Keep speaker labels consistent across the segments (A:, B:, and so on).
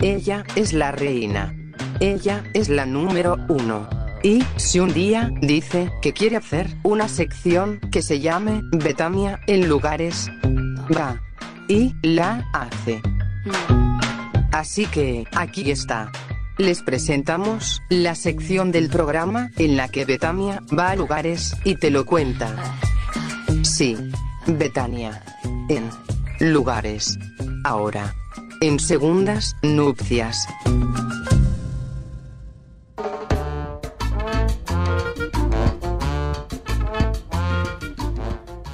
A: Ella es la reina. Ella es la número uno. Y, si un día dice que quiere hacer una sección que se llame Betania en lugares, va. Y la hace. Así que, aquí está. Les presentamos la sección del programa en la que Betania va a lugares y te lo cuenta. Sí, Betania. En lugares. Ahora. En segundas nupcias.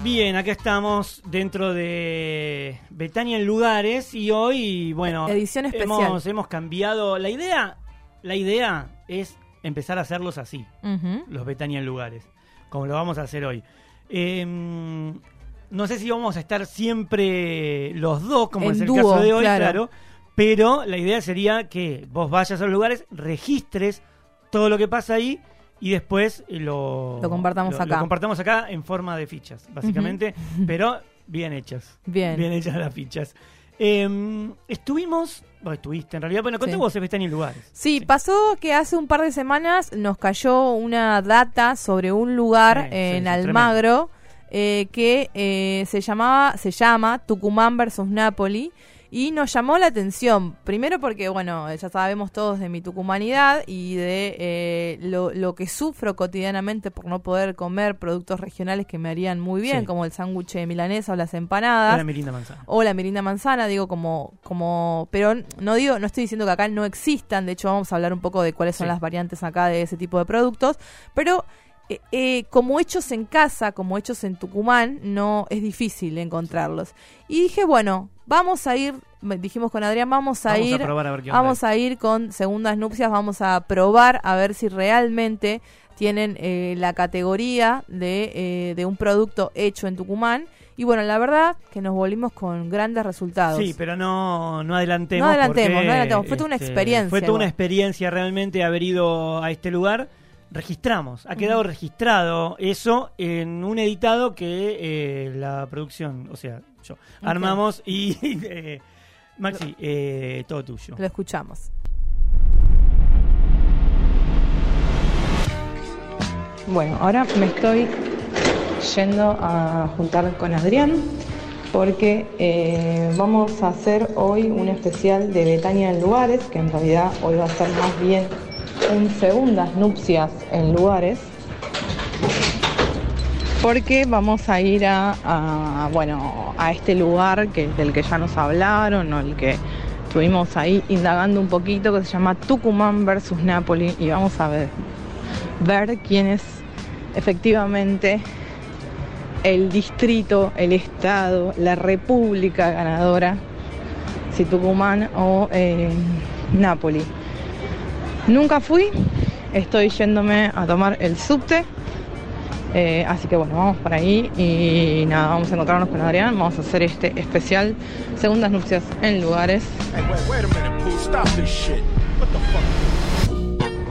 B: Bien, acá estamos dentro de Betania en lugares y hoy, bueno,
C: Edición especial.
B: hemos, hemos cambiado la idea. La idea es empezar a hacerlos así, los Betania en lugares, como lo vamos a hacer hoy. Eh, no sé si vamos a estar siempre los dos, como
C: En
B: es el
C: dúo,
B: caso de hoy,
C: claro.
B: claro. Pero la idea sería que vos vayas a los lugares, registres todo lo que pasa ahí y después eh, lo,
C: Lo compartamos
B: lo-
C: acá.
B: Lo compartamos acá en forma de fichas, básicamente, pero bien hechas.
C: Bien.
B: Bien hechas las fichas. Eh, estuvimos, vos estuviste en realidad, bueno, contá
C: Sí.
B: vos, Sebastián, en lugares.
C: Sí, pasó que hace un par de semanas nos cayó una data sobre un lugar
B: Sí, sí,
C: en
B: sí,
C: Almagro eh, que eh, se llamaba, se llama Tucumán versus Napoli y nos llamó la atención. Primero porque, bueno, ya sabemos todos de mi tucumanidad y de eh, lo, lo que sufro cotidianamente por no poder comer productos regionales que me harían muy bien,
B: Sí.
C: como el sándwich de milanesa o las empanadas
B: Hola, Mirinda Manzana.
C: o la mirinda manzana, digo como, como, pero no digo, no estoy diciendo que acá no existan, de hecho vamos a hablar un poco de cuáles son
B: Sí.
C: las variantes acá de ese tipo de productos, pero eh, eh, como hechos en casa, como hechos en Tucumán, no es difícil encontrarlos. Y dije, bueno, vamos a ir, dijimos con Adrián, vamos a
B: Vamos a
C: ir,
B: probar a ver qué onda
C: vamos a ir con segundas nupcias, vamos a probar a ver si realmente tienen eh, la categoría de, eh, de un producto hecho en Tucumán. Y bueno, la verdad que nos volvimos con grandes resultados.
B: Sí, pero no, no adelantemos.
C: No adelantemos,
B: porque,
C: no adelantemos. Fue toda una
B: este,
C: experiencia
B: Fue toda una experiencia realmente haber ido a este lugar. Registramos, ha quedado registrado eso en un editado que eh, la producción, o sea, yo, armamos y eh, Maxi, eh, todo tuyo.
C: Lo escuchamos.
D: Bueno, ahora me estoy yendo a juntar con Adrián porque eh, vamos a hacer hoy un especial de Betania en lugares, que en realidad hoy va a ser más bien un segundas nupcias en lugares, porque vamos a ir a, bueno, a este lugar que, del que ya nos hablaron, o el que estuvimos ahí indagando un poquito, que se llama Tucumán versus Napoli, y vamos a ver ver quién es efectivamente el distrito, el estado, la república ganadora, si Tucumán o eh, Nápoli. Nunca fui, estoy yéndome a tomar el subte, eh, así que bueno, vamos por ahí y nada, vamos a encontrarnos con Adrián, vamos a hacer este especial, segundas nupcias en lugares.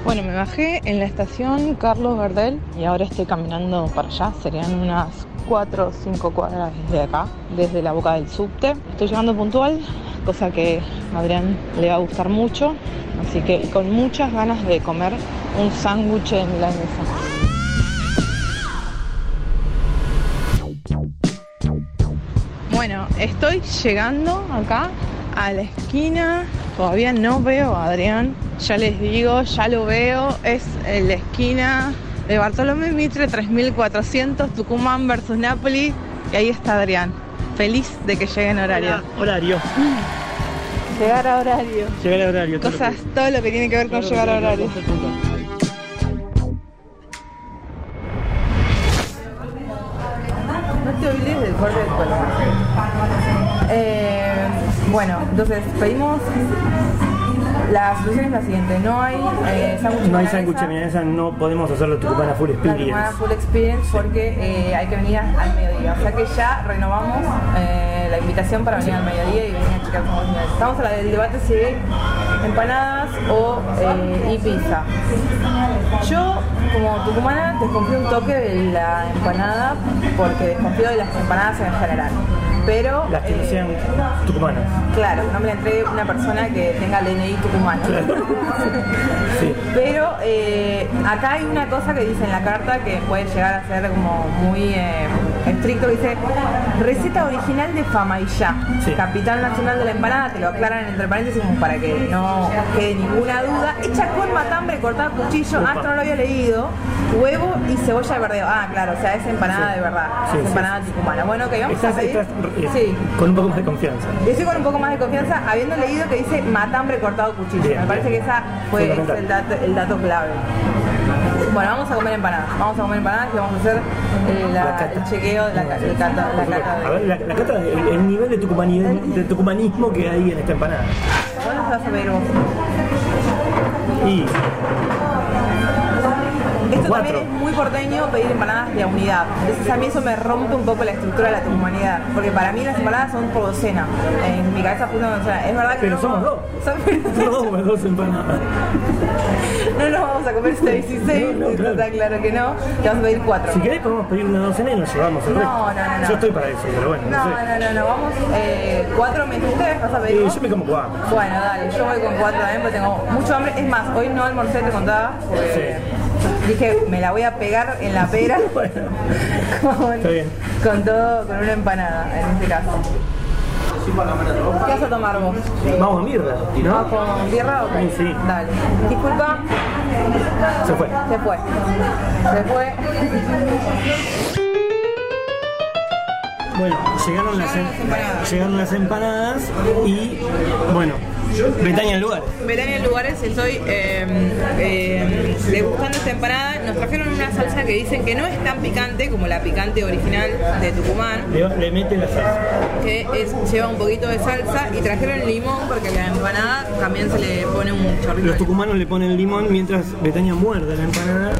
D: Bueno, me bajé en la estación Carlos Gardel y ahora estoy caminando para allá. Serían unas 4 o 5 cuadras desde acá, desde la boca del subte. Estoy llegando puntual, cosa que a Adrián le va a gustar mucho. Así que con muchas ganas de comer un sándwich de milanesa. Bueno, estoy llegando acá a la esquina. Todavía no veo a Adrián. Ya les digo, ya lo veo. Es en la esquina de Bartolomé Mitre 3400, Tucumán versus Napoli. Y ahí está Adrián. Feliz de que llegue en horario.
B: Hola, horario.
D: Llegar a horario.
B: Llegar a horario. todo lo
D: Cosas,
B: que-
D: todo lo que tiene que ver con llegar a horario. No te olvides del corte del pelo. Eh, bueno, entonces pedimos. La solución es la siguiente: no hay eh, sándwich
B: No hay sándwich de milanesa, no podemos hacerlo Tucumana Full Experience.
D: Full Experience porque eh, hay que venir al mediodía. O sea que ya renovamos eh, la invitación para venir al mediodía y venir a checar cómo es. Estamos a la del debate si hay empanadas o eh, y pizza. Yo, como tucumana, desconfío un toque de la empanada porque desconfío de las empanadas en general. Pero...
B: Las que no
D: eh,
B: sean tucumanas.
D: Claro, no me la entregue una persona que tenga el DNI tucumano.
B: Sí.
D: Pero eh, acá hay una cosa que dice en la carta que puede llegar a ser como muy eh, estricto, que dice receta original de Famaillá,
B: Sí.
D: capital nacional de la empanada, te lo aclaran entre paréntesis como para que no quede ninguna duda, hecha con matambre cortado a cuchillo, ah, esto no lo había leído, huevo y cebolla de verdeo. Ah, claro, o sea, es empanada
B: Sí.
D: de verdad, es empanada tucumana. Bueno, ok, vamos
B: Estás,
D: a pedir.
B: Eh,
D: Sí.
B: con un poco más de confianza.
D: Yo estoy con un poco más de confianza habiendo leído que dice matambre cortado cuchillo.
B: Bien,
D: Me parece
B: bien.
D: que esa fue es el dato, el dato clave. Bueno, vamos a comer empanadas. Vamos a comer empanadas y vamos a hacer eh, la-
B: La cata.
D: el chequeo de la, cata.
B: A ver, la, la cata, el, el nivel de, tucumanismo, de tucumanismo que hay en esta empanada.
D: ¿Cuándo vas a vos?
B: Y
D: Esto
B: Cuatro.
D: también es muy porteño pedir empanadas de unidad. Entonces a mí eso me rompe un poco la estructura de la tucumanidad. Porque para mí las empanadas son por docena. En mi cabeza funciona docena. Es verdad que
B: Pero
D: no,
B: somos dos. No, dos empanadas.
D: no nos vamos a comer este 16,
B: No, no,
D: eso
B: claro.
D: está claro que no. Te vamos a pedir cuatro.
B: Si querés podemos pedir una docena y nos llevamos el
D: No,
B: resto.
D: no, no, no.
B: Yo estoy para eso, pero bueno, no,
D: No,
B: sé.
D: no, no, no, vamos eh, cuatro me dijiste, vas a pedir.
B: Eh, yo me como cuatro.
D: Bueno, dale, yo voy con cuatro también porque tengo mucho hambre. Es más, hoy no almorcé, te contaba, porque dije, me la voy a pegar en la pera
B: Bueno,
D: con, todo, con una empanada, en este caso. ¿Qué vas a tomar vos?
B: vamos a mierda,
D: ¿Vas
B: ¿no?
D: con birra o qué?
B: Sí.
D: Dale. Disculpa,
B: Se fue.
D: se fue. Se fue.
B: Bueno, llegaron las, em-
D: Llegaron las
B: llegaron las empanadas y, bueno, Betania lugar.
D: Betania Lugares, estoy eh, eh, degustando esta empanada. Nos trajeron una salsa que dicen que no es tan picante como la picante original de Tucumán,
B: Le, le mete la salsa.
D: que es, lleva un poquito de salsa y trajeron limón porque la empanada también se le pone un chorrito
B: Los tucumanos le ponen limón mientras Betania muerde la empanada.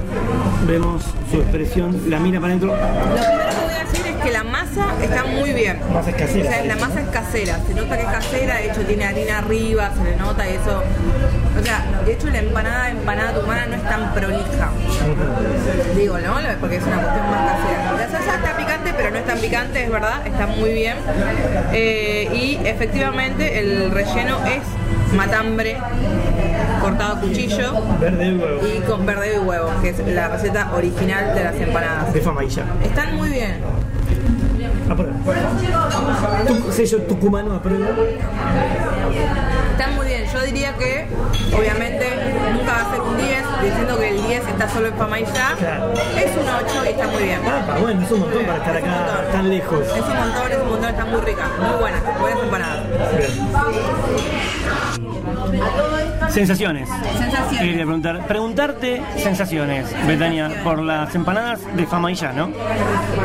B: Vemos su expresión, la mira para adentro.
D: Lo primero que voy a decir es que la masa está muy bien.
B: Masa es casera,
D: O sea,
B: sí.
D: la masa es casera. Se nota que es casera, de hecho tiene harina arriba, se le nota y eso. O sea, de hecho la empanada, empanada tucumana no es tan prolija. Digo, ¿no? Porque es una cuestión más casera. La salsa está picante, pero no es tan picante, es verdad, está muy bien. Eh, y efectivamente el relleno es matambre cortado a cuchillo
B: Verde y huevo.
D: y con verde y huevo, que es la receta original de las empanadas.
B: De ya.
D: Están muy bien.
B: Aprueba. Tu, sello tucumano aprueba.
D: Están muy bien. Yo diría que, obviamente, nunca va a ser un 10, diciendo que el 10 está solo en fama y ya.
B: Claro.
D: Es un 8 y está muy bien.
B: Ah, bueno, es un montón para estar
D: Es
B: acá tan lejos.
D: Es un montón, es un montón, está muy rica, muy buena, buenas empanadas.
B: Sensaciones.
D: Sensaciones.
B: Quería preguntar, preguntarte sensaciones, Betania, por las empanadas de fama y ya, ¿no?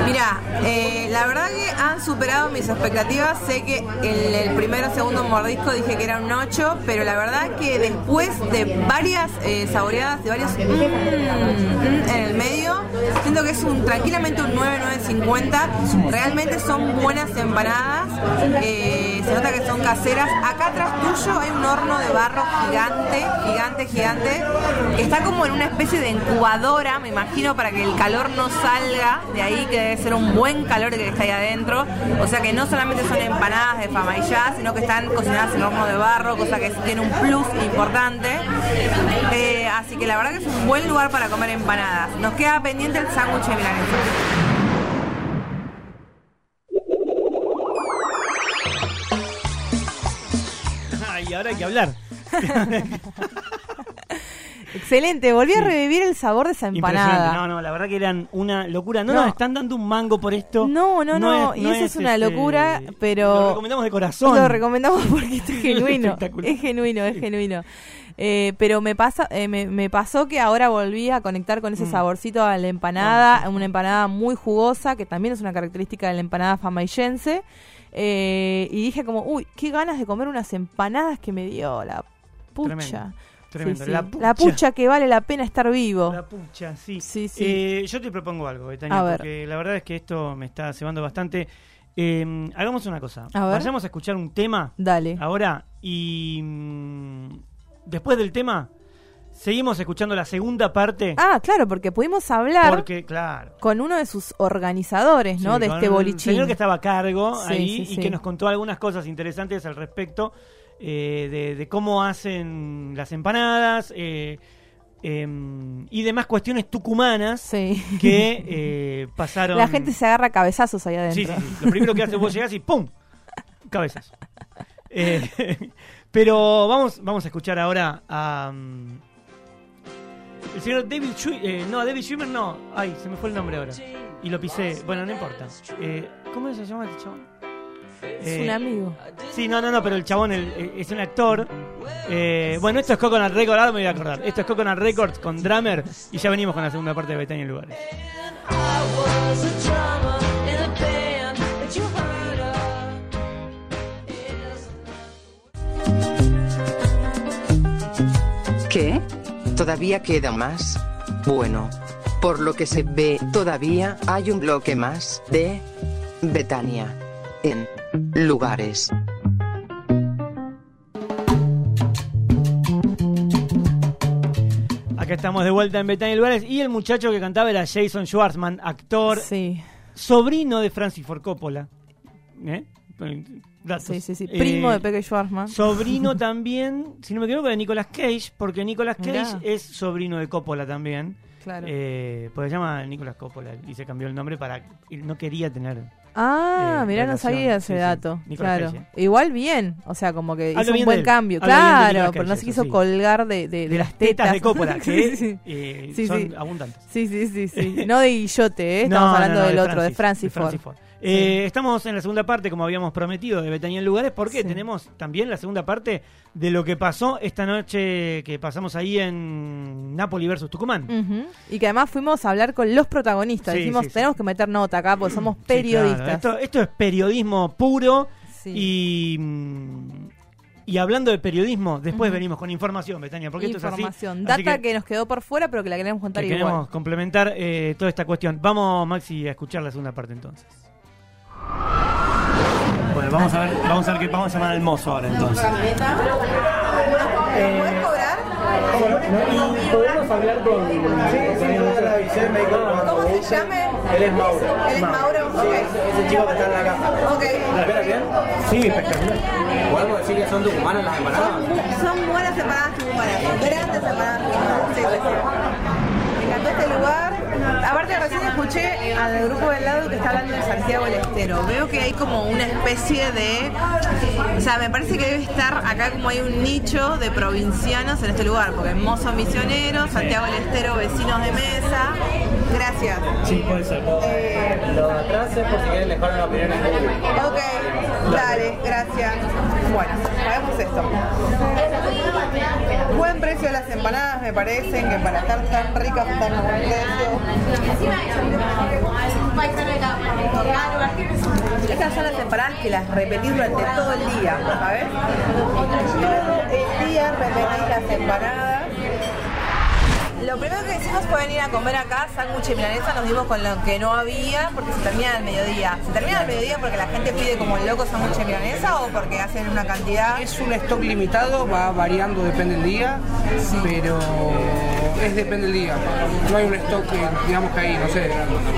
D: Mira, eh, la verdad que han superado mis expectativas. Sé que en el primero o segundo mordisco dije que era un 8, pero la verdad que después de varias eh, saboreadas, de varios mm, mm, en el medio, siento que es un tranquilamente un 9, 9.50. Realmente son buenas empanadas. eh, se nota que son caseras. Acá atrás tuyo hay un horno de barro gigante, gigante, gigante, que está como en una especie de incubadora, me imagino, para que el calor no salga de ahí, que debe ser un buen calor que está ahí adentro. O sea que no solamente son empanadas de fama y ya, sino que están cocinadas en horno de barro, cosa que tiene un plus importante. Eh, así que la verdad que es un buen lugar para comer empanadas. Nos queda pendiente el sándwich de milanesa.
B: Y ahora hay que hablar.
D: Excelente, volví a revivir el sabor de esa empanada.
B: No, no, la verdad que eran una locura. No,
D: No.
B: nos están dando un mango por esto.
D: No, no, no,
B: es-
D: y eso es una
B: este,
D: locura, pero-
B: Lo recomendamos de corazón.
D: Lo recomendamos porque esto es genuino. Es genuino, es genuino. Eh, pero me pasa, eh, me, me pasó que ahora volví a conectar con ese
B: Mm.
D: saborcito a la empanada, una empanada muy jugosa, que también es una característica de la empanada famaillense. Eh, y dije como, uy, qué ganas de comer unas empanadas que me dio la pucha.
B: Tremendo, tremendo.
D: Sí, sí.
B: La
D: La
B: pucha.
D: pucha que vale la pena estar vivo.
B: La pucha, sí.
D: Sí, sí.
B: Eh, yo te propongo algo, Betania, porque la verdad es que esto me está cebando bastante. Eh, hagamos una cosa.
D: A.
B: Vayamos a escuchar un tema
D: Dale.
B: ahora y mm, después del tema seguimos escuchando la segunda parte.
D: Ah, claro, porque pudimos hablar
B: porque, claro.
D: con uno de sus organizadores, ¿no?
B: Sí,
D: de
B: con
D: este
B: un
D: bolichín.
B: señor que estaba a cargo
D: Sí,
B: ahí
D: sí,
B: y que nos contó algunas cosas interesantes al respecto eh, de, de cómo hacen las empanadas eh, em, y demás cuestiones tucumanas
D: Sí.
B: que eh, pasaron.
D: La gente se agarra cabezazos
B: Sí,
D: adentro.
B: sí, sí. Lo primero que hace vos llegás y ¡pum! Cabezas. Eh, pero vamos, vamos a escuchar ahora a. mm, el señor David Schwimmer. eh, no, David Schwimmer no. Ay, se me fue el nombre ahora. Y lo pisé. Bueno, no importa. Eh, ¿Cómo se llama este
D: Es
B: Eh,
D: un amigo.
B: Sí, no, no, no, pero el chabón el- eh, es un actor. Eh, bueno, esto es Coconut Records, ahora me voy a acordar. Esto es Coconut Records con Drummer y ya venimos con la segunda parte de Betania en Lugares.
A: ¿Qué? ¿Todavía queda más? Bueno. Por lo que se ve, todavía hay un bloque más de Betania. En lugares.
B: Acá estamos de vuelta en Betania Lugares y el muchacho que cantaba era Jason Schwartzman, actor,
D: Sí,
B: sobrino de Francis Ford Coppola. ¿Eh? Datos.
D: sí, sí, sí.
B: Eh,
D: Primo de Peque Schwarzman.
B: Sobrino también, si no me equivoco, de Nicolas Cage, porque Nicolas Cage
D: Mirá.
B: es sobrino de Coppola también.
D: Claro.
B: Eh, porque se llama Nicolas Coppola y se cambió el nombre para. No quería tener.
D: Ah,
B: eh,
D: mirá, no sabía ese
B: sí.
D: dato. Claro.
B: Cage.
D: Igual bien, o sea, como que
B: Hablo
D: hizo un buen cambio.
B: Hablo de
D: Claro, pero no se quiso
B: sí.
D: colgar de, de,
B: De las tetas de Coppola, que
D: sí, sí.
B: eh,
D: Sí,
B: son
D: sí.
B: abundantes.
D: Sí, sí, sí, sí. No de Guillote, ¿eh? Estamos
B: no,
D: hablando
B: no,
D: del otro, de Francis, Ford.
B: Ford. Eh, Estamos en la segunda parte, como habíamos prometido, de Betania en Lugares, porque
D: Sí.
B: tenemos también la segunda parte de lo que pasó esta noche que pasamos ahí en Napoli versus Tucumán.
D: Y que además fuimos a hablar con los protagonistas.
B: Sí,
D: Dijimos, tenemos que meter nota acá porque somos periodistas.
B: claro. Esto, esto es periodismo puro y, y hablando de periodismo, después venimos con información, Betania, porque esto es así.
D: Información, data
B: que-
D: que, nos quedó por fuera, pero que la queremos contar
B: que
D: igual.
B: queremos complementar eh, toda esta cuestión. Vamos, Maxi, a escuchar la segunda parte entonces. Bueno, vamos a ver, vamos a ver qué vamos a llamar al mozo ahora entonces.
D: ¿Puedes cobrar?
B: y podemos hablar con.
D: ¿Cómo se llame?
B: Él es Mauro.
D: Él es Mauro. Ok.
B: Ese chico que está en la caja.
D: Ok.
E: ¿Espera bien?
B: Sí, espectacular.
E: ¿Podemos decir que son tucumanas las empanadas?
D: Son buenas empanadas tucumanas, grandes empanadas tucumanas. Sí, sí, sí. Me encantó este lugar. Aparte recién escuché al grupo del lado que está hablando de Santiago del Estero. Veo que hay como una especie de... O sea, me parece que debe estar acá como hay un nicho de provincianos en este lugar, porque Mozo Misionero, Santiago del Estero, vecinos de mesa. Gracias.
B: Sí, puede ser.
D: Eh,
E: Lo de atrás es por si quieren dejar una opinión en público.
D: Ok, dale, gracias. Bueno, hagamos esto. Buen precio de las empanadas, me parecen que para estar tan ricas están a buen precio. Estas son las empanadas que las repetís durante todo el día, ¿sabes? Todo el día repetís las empanadas. Lo primero que hicimos fue venir a comer acá, sándwich y milanesa, nos dimos con lo que no había porque se termina al mediodía. ¿Se termina al mediodía porque la gente pide como loco sándwich y milanesa o porque hacen una cantidad?
F: Es un stock limitado, va variando, depende del día, pero es depende del día. No hay un stock digamos que hay, no sé,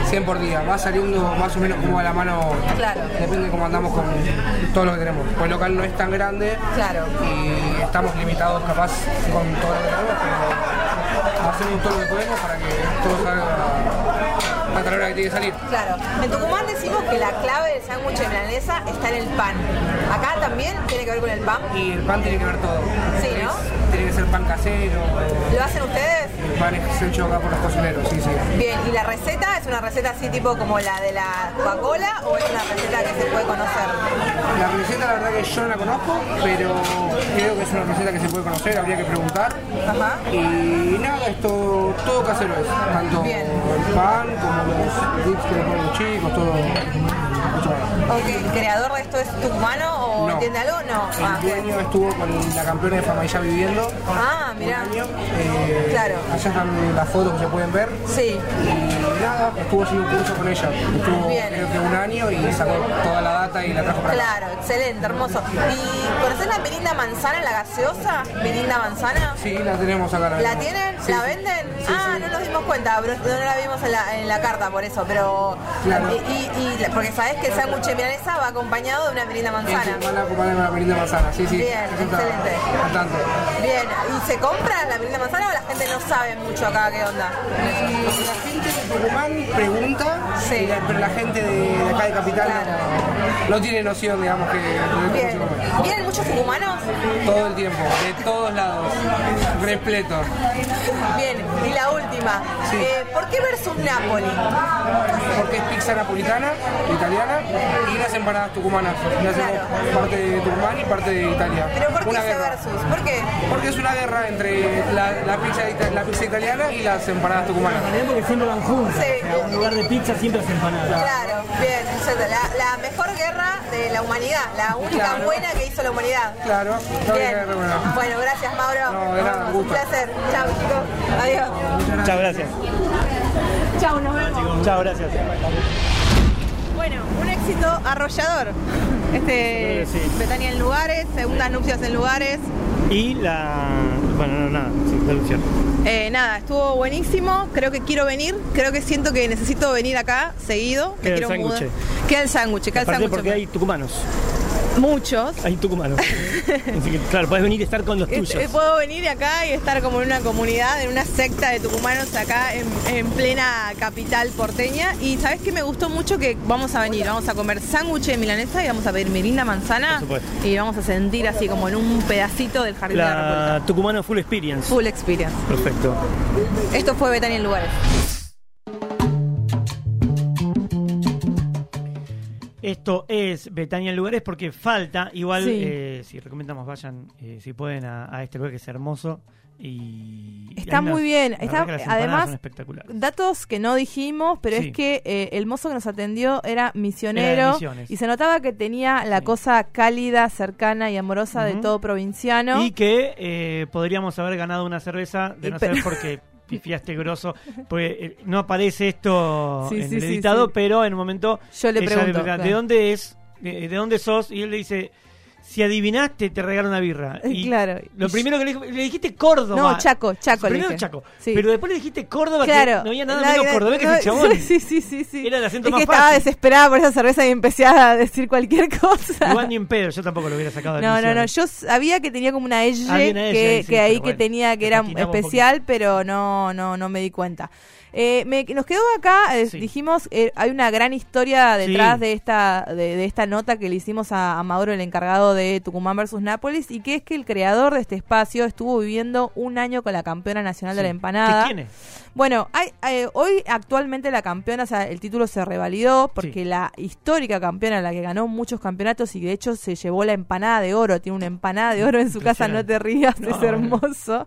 F: 100 por día. Va saliendo más o menos como a la mano,
D: Claro.
F: depende de cómo andamos con todo lo que tenemos. Pues el local no es tan grande
D: Claro.
F: y estamos limitados capaz con todo lo que tenemos, pero todo lo que podemos para que todo salga a la hora que tiene que salir.
D: Claro. En Tucumán decimos que la clave del sándwich de milanesa está en el pan. Acá también tiene que ver con el pan.
F: Y el pan tiene que ver todo.
D: Sí, ¿no?
F: Es- tiene que ser pan casero,
D: ¿Lo hacen ustedes?
F: El pan es hecho acá por los cocineros, sí, sí.
D: Bien, ¿y la receta es una receta así tipo como la de la Coca-Cola o es una receta que se puede conocer?
F: La receta la verdad que yo no la conozco, pero creo que es una receta que se puede conocer, habría que preguntar.
D: Ajá.
F: Y nada, esto todo casero es, tanto
D: Bien.
F: el pan como los dips que le ponen los chicos, todo. Hecho acá.
D: Ok, ¿El creador de esto es tucumano o
F: No.
D: entiende algo? No. Ah,
F: El dueño estuvo con la campeona de Famayá viviendo
D: Ah, mirá.
F: año. eh,
D: Claro.
F: Allá están las fotos que se pueden ver.
D: Sí.
F: Y nada, estuvo haciendo un curso con ella. Estuvo
D: Bien.
F: creo que un año y sacó toda la data y la trajo para acá.
D: Claro, excelente, hermoso. ¿Y conoces la Mirinda Manzana, la gaseosa? ¿Mirinda Manzana?
F: Sí, la tenemos acá.
D: ¿La tienen?
F: Sí,
D: ¿La venden?
F: Sí,
D: ah,
F: sí.
D: no nos dimos cuenta, pero no la vimos en la, en la carta por eso, pero...
F: Claro.
D: Y, y- y la- porque sabés que el sándwich de milanesa va acompañado de una mirinda manzana.
F: Van a acompañar con la merinda manzana, sí, sí.
D: Bien, excelente. Bien, ¿y se compra la mirinda manzana o la gente no sabe mucho acá qué onda?
F: Y la gente de Tucumán pregunta,
D: Sí.
F: pero la gente de, de acá de Capital
D: Claro.
F: No, tiene noción, digamos, que
D: Bien. ¿Vienen muchos tucumanos?
F: Todo el tiempo, de todos lados, repleto.
D: Bien, y la última.
F: Sí.
D: Eh, ¿Por qué versus Napoli?
F: Porque es pizza napolitana, italiana, y las empanadas tucumanas. Y hacemos
D: Claro.
F: parte de Tucumán y parte de Italia.
D: ¿Pero por qué
F: Una
D: ese
F: guerra.
D: versus? ¿Por qué?
F: Porque es una guerra entre la, la pizza, ita- la pizza italiana y las empanadas tucumanas.
B: También porque siempre van juntos.
D: Sí.
B: O sea, en lugar de pizza siempre es empanada.
D: Claro, bien. La, la mejor guerra de la humanidad, la única
F: Claro.
D: buena que hizo la humanidad.
F: Claro, no
D: Bien.
F: guerra.
D: Bueno, gracias Mauro.
F: No, un gusto.
D: Un placer. Chao chicos. Adiós.
B: Chao, gracias.
D: Chao, nos vemos.
B: Chao, gracias.
D: Bueno, un éxito arrollador. Este
B: Sí.
D: Betania en lugares, segundas nupcias en lugares.
B: Y la. Bueno, no, nada.
D: Eh, nada, estuvo buenísimo. Creo que quiero venir. Creo que siento que necesito venir acá seguido.
B: Queda el
D: quiero mudar.
B: sándwich.
D: Queda el sándwich, queda el sándwich.
B: porque hay tucumanos.
D: Muchos.
B: Hay tucumanos. Así que, claro, puedes venir y estar con los
D: Eh,
B: tuyos.
D: eh, Puedo venir acá y estar como en una comunidad, en una secta de tucumanos acá en, en plena capital porteña. Y sabes que me gustó mucho que vamos a venir, vamos a comer sándwich de milanesa y vamos a pedir mirinda manzana
B: Por
D: y vamos a sentir así como en un pedacito del jardín de la República.
B: Tucumano full experience.
D: Full experience.
B: Perfecto.
D: Esto fue Betania en Lugares.
B: Esto es Betania en lugares porque falta, igual
D: Sí.
B: eh, si recomendamos vayan eh, si pueden a, a este lugar que es hermoso y
D: Está muy bien. Está- además. Datos que no dijimos, pero
B: Sí.
D: es que eh, el mozo que nos atendió era misionero
B: Era
D: y se notaba que tenía la
B: Sí.
D: cosa cálida, cercana y amorosa de todo provinciano.
B: Y que eh, podríamos haber ganado una cerveza de
D: Y
B: no
D: pero-
B: ser porque pifiaste grosso, porque eh, no aparece esto
D: Sí,
B: en
D: sí,
B: el editado,
D: sí.
B: pero en un momento
D: Yo le pregunto,
B: pregunta, ¿de dónde es? ¿De, de dónde sos? Y él le dice, si adivinaste, te regalo una birra.
D: Eh,
B: Y
D: claro.
B: Lo
D: Y
B: primero que le, dijo- le dijiste Córdoba.
D: No, Chaco, Chaco le
B: Primero
D: dije.
B: Chaco.
D: Sí.
B: Pero después le dijiste Córdoba,
D: Claro.
B: que no había nada
D: La-
B: menos cordobés que
D: no,
B: ese chabón.
D: Sí, sí, sí, sí.
B: Era el acento
D: es
B: más
D: que estaba
B: fácil.
D: desesperada por esa cerveza y empecé a decir cualquier cosa.
B: Igual ni en pedo, yo tampoco lo hubiera sacado de
D: No, no, no. Yo sabía que tenía como una elle que,
B: ahí, sí,
D: que que
B: bueno,
D: tenía que era especial, pero no, no, no me di cuenta. Eh, me- nos quedó acá, eh,
B: Sí.
D: dijimos, eh, hay una gran historia detrás
B: Sí.
D: de esta de, de esta nota que le hicimos a, a Mauro, el encargado de Tucumán versus Nápoles, y que es que el creador de este espacio estuvo viviendo un año con la campeona nacional de la empanada.
B: ¿Qué quién es?
D: Bueno, hay, eh, hoy actualmente la campeona, o sea, el título se revalidó porque
B: Sí.
D: la histórica campeona, la que ganó muchos campeonatos y de hecho se llevó la empanada de oro, tiene una empanada de oro en su casa, no te rías,
B: No,
D: es hermoso,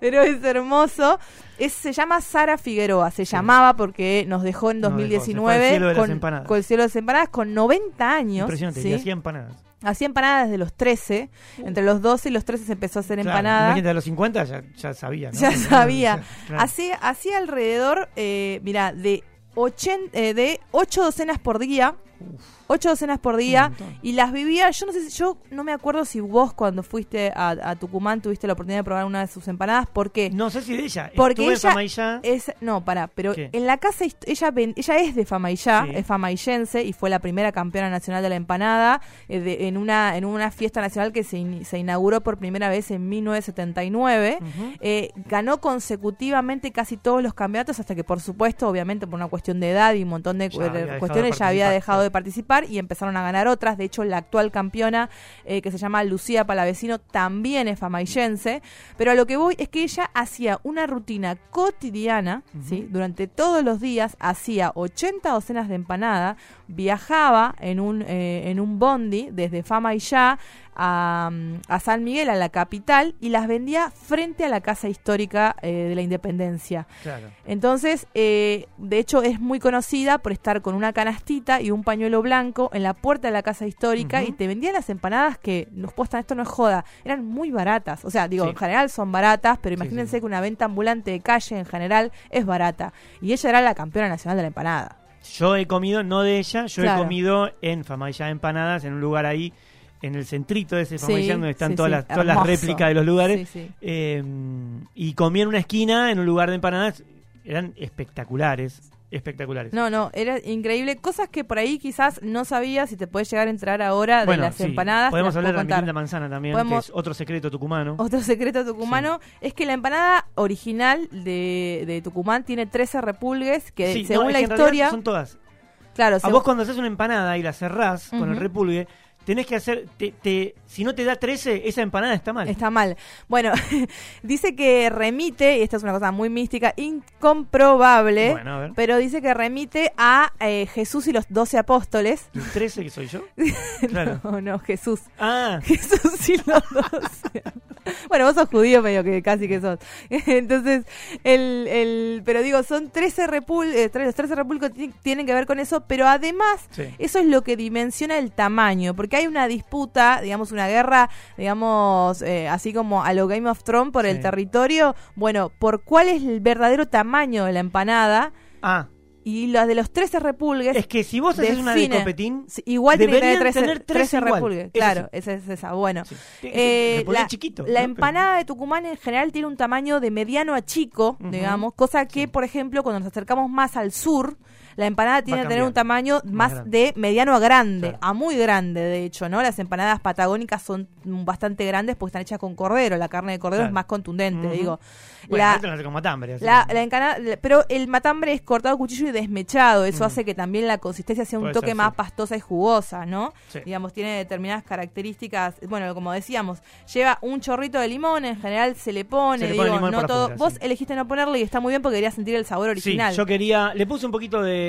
D: pero es hermoso. Es, se llama Sara Figueroa, se llamaba porque nos dejó en
B: Nos dejó, se fue al
D: 2019
B: cielo de las
D: con,
B: empanadas.
D: con el cielo de las empanadas con 90 años.
B: Impresionante, y hacía empanadas.
D: Hacía empanadas desde los 13, entre los 12 y los 13 se empezó a hacer
B: Claro,
D: empanadas.
B: a los 50 ya, ya sabía, ¿no?
D: Ya sabía.
B: Claro.
D: Hacía, hacía alrededor, eh, mira, de, eh, de ocho docenas por día. Ocho docenas por día. Y las vivía, yo no sé si, yo no me acuerdo si vos cuando fuiste a, a Tucumán tuviste la oportunidad de probar una de sus empanadas. ¿Por qué?
B: No sé si de ella.
D: Porque ella
B: Famaillá.
D: es no para pero
B: ¿Qué?
D: en la casa ella ella es de Famaillá
B: Sí.
D: es famaillense y fue la primera campeona nacional de la empanada eh, de- en una en una fiesta nacional que se, in- se inauguró por primera vez en 1979
B: Ujú.
D: Eh, ganó consecutivamente casi todos los campeonatos hasta que por supuesto obviamente por una cuestión de edad y un montón de
B: Ya
D: cuestiones ya había dejado de participar y empezaron a ganar otras. De hecho la actual campeona eh, que se llama Lucía Palavecino también es famaillense. Pero a lo que voy es que ella hacía una rutina cotidiana, ¿sí? Durante todos los días hacía 80 docenas de empanada, viajaba en un, eh, en un bondi desde Fama y Ya a, a San Miguel, a la capital, y las vendía frente a la Casa Histórica eh, de la Independencia.
B: Claro.
D: Entonces, eh, de hecho, es muy conocida por estar con una canastita y un pañuelo blanco en la puerta de la casa histórica y te vendían las empanadas que, nos postan, esto no es joda, eran muy baratas. O sea, digo,
B: Sí.
D: en general son baratas, pero imagínense
B: sí.
D: que una venta ambulante de calle en general es barata. Y ella era la campeona nacional de la empanada.
B: Yo he comido, no de ella, yo
D: Claro.
B: he comido en Famaya Empanadas, en un lugar ahí, en el centrito de ese
D: Sí,
B: Famaya, donde están
D: sí,
B: todas,
D: sí,
B: las, todas las réplicas de los lugares.
D: Sí, sí.
B: Eh, y comí en una esquina, en un lugar de empanadas, eran espectaculares, espectaculares.
D: No, no, era increíble. Cosas que por ahí quizás no sabías y te puedes llegar a entrar ahora de las
B: sí,
D: empanadas.
B: Podemos hablar de la Manzana también,
D: Podemos-
B: que es otro secreto tucumano.
D: Otro secreto tucumano es que la empanada original de, de Tucumán tiene 13 repulgues que
B: Sí,
D: según la historia...
B: Son todas.
D: Claro,
B: A
D: según-
B: vos cuando haces una empanada y la cerrás con el repulgue, tenés que hacer, te, te- si no te da 13, esa empanada está mal.
D: Está mal. Bueno, dice que remite, y esta es una cosa muy mística, incomprobable,
B: Bueno,
D: pero dice que remite a eh, Jesús y los doce apóstoles.
B: ¿El 13 que soy yo? Claro.
D: No, no, Jesús.
B: Ah,
D: Jesús y los doce. bueno, vos sos judío medio que casi que sos. Entonces, el, el, pero digo, son 13 repul eh, tre- los 13 repulcos ti- tienen que ver con eso, pero además
B: sí.
D: eso es lo que dimensiona el tamaño, porque hay una disputa, digamos, una guerra, digamos, eh, así como a lo Game of Thrones por el territorio. Bueno, por cuál es el verdadero tamaño de la empanada
B: Ah,
D: y la de los 13 repulgues.
B: es que si vos haces una de copetín,
D: igual tiene que tener
B: deberían
D: 13,
B: tener 13
D: 13
B: igual.
D: repulgues. Claro, esa es esa. Bueno.
B: sí.
D: Eh, la,
B: chiquito,
D: la
B: ¿no?
D: empanada de Tucumán en general tiene un tamaño de mediano a chico, digamos, cosa que, por ejemplo, cuando nos acercamos más al sur, la empanada tiene que tener un tamaño más de mediano a grande,
B: Claro.
D: a muy grande, de hecho, ¿no? Las empanadas patagónicas son bastante grandes porque están hechas con cordero, la carne de cordero
B: Claro.
D: es más contundente, digo.
B: Bueno,
D: la,
B: no hace con matambre. así
D: la, la pero el matambre es cortado a cuchillo y desmechado. Eso hace que también la consistencia sea un
B: Puede
D: toque
B: ser,
D: más
B: sí.
D: pastosa y jugosa, ¿no?
B: Sí.
D: Digamos, tiene determinadas características. Bueno, como decíamos, lleva un chorrito de limón, en general se le pone.
B: Se le
D: digo,
B: pone
D: no todo. Vos
B: sí.
D: elegiste no ponerle y está muy bien porque querías sentir el sabor original.
B: Sí, yo quería. Le puse un poquito de.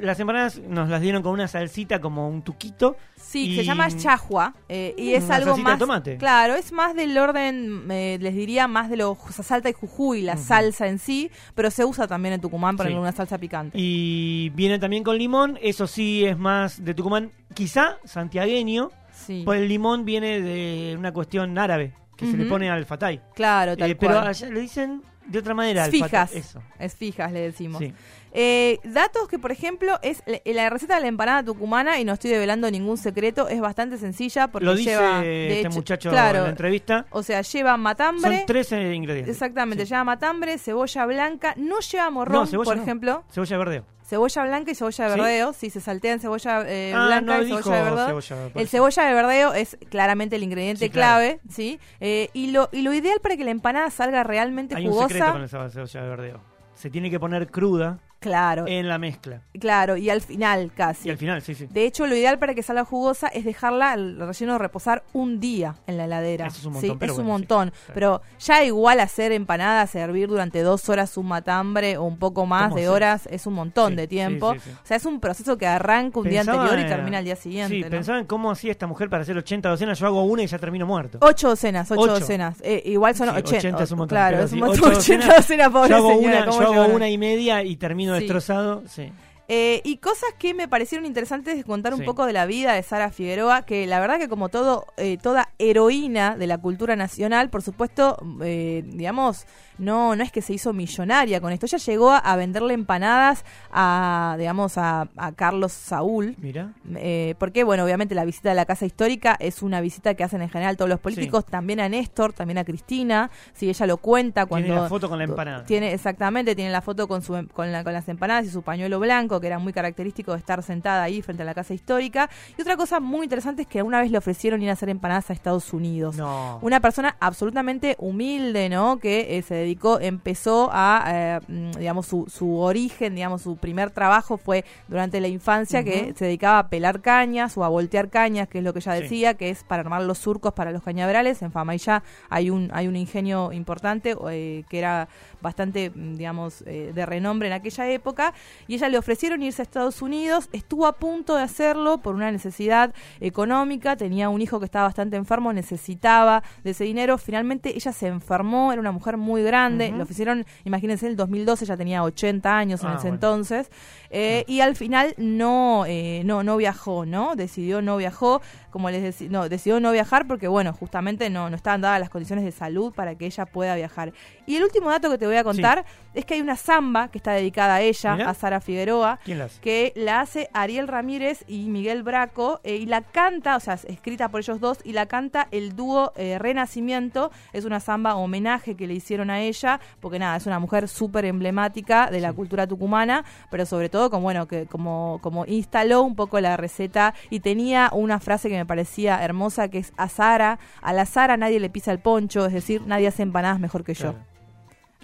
B: Las empanadas nos las dieron con una salsita como un tuquito.
D: Sí,
B: y-
D: se llama chahua eh, y es
B: Una
D: algo
B: de
D: más.
B: tomate.
D: Claro, es más del orden, eh, les diría, más de lo salta y jujuy, la salsa en sí, pero se usa también en Tucumán para
B: Sí.
D: una salsa picante.
B: Y viene también con limón. Eso sí es más de Tucumán. Quizá santiagueño.
D: sí.
B: Pues el limón viene de una cuestión árabe. Que se le pone al fatay.
D: Claro, tal
B: Eh, pero allá le dicen de otra manera. al
D: fijas.
B: Eso.
D: Es fijas, le decimos.
B: Sí.
D: Eh, datos que, por ejemplo, es la, la receta de la empanada tucumana, y no estoy develando ningún secreto, es bastante sencilla porque
B: Lo dice
D: lleva. de
B: este
D: hecho-
B: muchacho
D: claro,
B: en la entrevista.
D: O sea, lleva matambre.
B: Son 13 ingredientes.
D: Exactamente,
B: Sí.
D: lleva matambre, cebolla blanca, no lleva morrón,
B: No, cebolla
D: por
B: no.
D: ejemplo.
B: Cebolla de verdeo.
D: Cebolla blanca y cebolla de
B: ¿Sí?
D: verdeo, sí, se saltean cebolla eh,
B: Ah,
D: blanca
B: no
D: y cebolla de verdeo.
B: cebolla,
D: el cebolla de verdeo es claramente el ingrediente
B: Sí, claro.
D: clave, ¿sí? Eh, y, lo, y lo ideal para que la empanada salga realmente
B: Hay un
D: jugosa,
B: secreto con esa cebolla de verdeo. Se tiene que poner cruda
D: claro,
B: en la mezcla.
D: claro, y al final casi.
B: Y al final, sí, sí.
D: De hecho, lo ideal para que salga jugosa es dejarla el relleno reposar un día en la heladera.
B: Eso es un
D: Sí,
B: montón, pero
D: es un
B: bueno, sí.
D: montón. Pero ya igual hacer empanadas, servir durante dos horas un matambre o un poco más
B: ¿Cómo
D: de
B: hacer?
D: horas es un montón
B: Sí,
D: de
B: sí,
D: tiempo.
B: sí, sí.
D: O sea, es un proceso que arranca un día anterior y termina al día siguiente.
B: Sí,
D: ¿no?
B: pensaba en cómo hacía esta mujer para hacer 80 docenas. Yo hago una y ya termino muerto.
D: Ocho docenas, ocho,
B: Ocho.
D: docenas. Eh, igual son
B: Sí,
D: 80.
B: 80 es un montón,
D: Claro, es un
B: sí,
D: montón.
B: ocho
D: 80
B: docenas, yo hago, una,
D: ¿cómo
B: yo hago una y media y termino
D: Sí.
B: destrozado. Sí.
D: Eh, y cosas que me parecieron interesantes de contar un
B: Sí.
D: poco de la vida de Sara Figueroa, que la verdad que como todo, eh, toda heroína de la cultura nacional, por supuesto, eh, digamos, no, no es que se hizo millonaria con esto. Ella llegó a, a venderle empanadas a, digamos, a, a Carlos Saúl.
B: Mira.
D: Eh, porque, bueno, obviamente la visita a la Casa Histórica es una visita que hacen en general todos los políticos, también a Néstor, también a Cristina. Si ella lo cuenta cuando...
B: Tiene la foto con la empanada.
D: Tiene, exactamente, tiene la foto con, su, con, la- con las empanadas y su pañuelo blanco, que era muy característico de estar sentada ahí frente a la Casa Histórica. Y otra cosa muy interesante es que alguna vez le ofrecieron ir a hacer empanadas a Estados Unidos.
B: No.
D: Una persona absolutamente humilde, ¿no? Que eh, se dedicó, empezó a, eh, mm, digamos, su, su origen, digamos, su primer trabajo fue durante la infancia, que se dedicaba a pelar cañas o a voltear cañas, que es lo que ella
B: Sí.
D: decía, que es para armar los surcos para los cañaverales. En Famaillá hay un, hay un ingenio importante eh, que era bastante, mm, digamos, de renombre en aquella época. Y ella le ofrecieron propusieron irse a Estados Unidos, estuvo a punto de hacerlo por una necesidad económica, tenía un hijo que estaba bastante enfermo, necesitaba de ese dinero, finalmente ella se enfermó, era una mujer muy grande, lo ofrecieron, imagínense, en el 2012 ella tenía 80 años en
B: Ah,
D: ese
B: bueno.
D: entonces, eh, y al final no, eh, no, no viajó, ¿no? Decidió no viajó, como les decía, no, decidió no viajar porque, bueno, justamente no, no estaban dadas las condiciones de salud para que ella pueda viajar. Y el último dato que te voy a contar es que hay una samba que está dedicada a ella,
B: Mirá.
D: a Sara Figueroa,
B: ¿Quién la hace?
D: que la hace Ariel Ramírez y Miguel Braco, eh, y la canta, o sea, es escrita por ellos dos, y la canta el dúo eh, Renacimiento. Es una samba homenaje que le hicieron a ella, porque nada, es una mujer súper emblemática de la cultura tucumana, pero sobre todo como, bueno, que como, como instaló un poco la receta y tenía una frase que me parecía hermosa, que es a Sara, a la Sara nadie le pisa el poncho, es decir, nadie hace empanadas mejor que yo.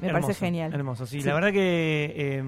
D: Me
B: Hermoso,
D: parece genial.
B: Hermoso, sí.
D: Sí.
B: La verdad que eh,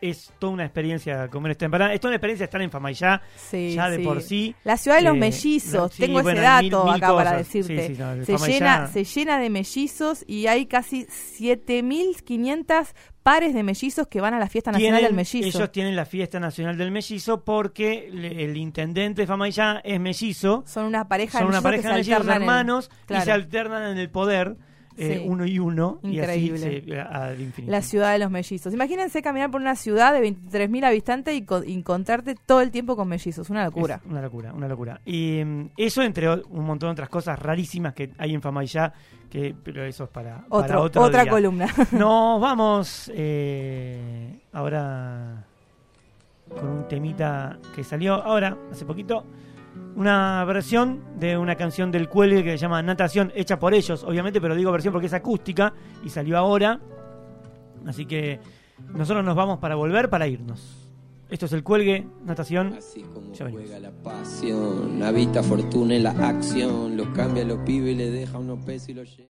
B: es toda una experiencia comer esta empanada. Es toda una experiencia estar en Famayá,
D: Sí,
B: ya de
D: sí.
B: por sí.
D: La ciudad de los
B: Eh,
D: mellizos,
B: sí,
D: tengo
B: bueno,
D: ese dato
B: mil- mil
D: acá para decirte.
B: No,
D: se, llena, se llena de mellizos y hay casi 7.500 pares de mellizos que van a la fiesta nacional
B: Tienen-
D: del mellizo.
B: Ellos tienen la fiesta nacional del mellizo porque le- el intendente de Famayá es mellizo.
D: Son una pareja
B: Son
D: de
B: una
D: mellizos
B: pareja
D: que
B: de mellizos
D: en-
B: hermanos y se alternan en el poder eh,
D: Sí.
B: uno y uno.
D: Increíble.
B: Y así se, al infinito.
D: La ciudad de los mellizos. Imagínense caminar por una ciudad de 23.000 habitantes y, co- y encontrarte todo el tiempo con mellizos. Una locura.
B: Es una locura, una locura. Y mm, eso entre un montón de otras cosas rarísimas que hay en Famayá, que pero eso es para, para
D: Otro,
B: otro
D: otra
B: día.
D: columna.
B: Nos vamos eh, ahora con un temita que salió ahora, hace poquito. Una versión de una canción del Cuelgue que se llama Natación, hecha por ellos, obviamente, pero digo versión porque es acústica y salió ahora. Así que nosotros nos vamos para volver, para irnos. Esto es el Cuelgue, Natación.
G: Así como juega la pasión, habita fortuna en la acción, los cambia a los pibes y le deja unos pesos y los lleva.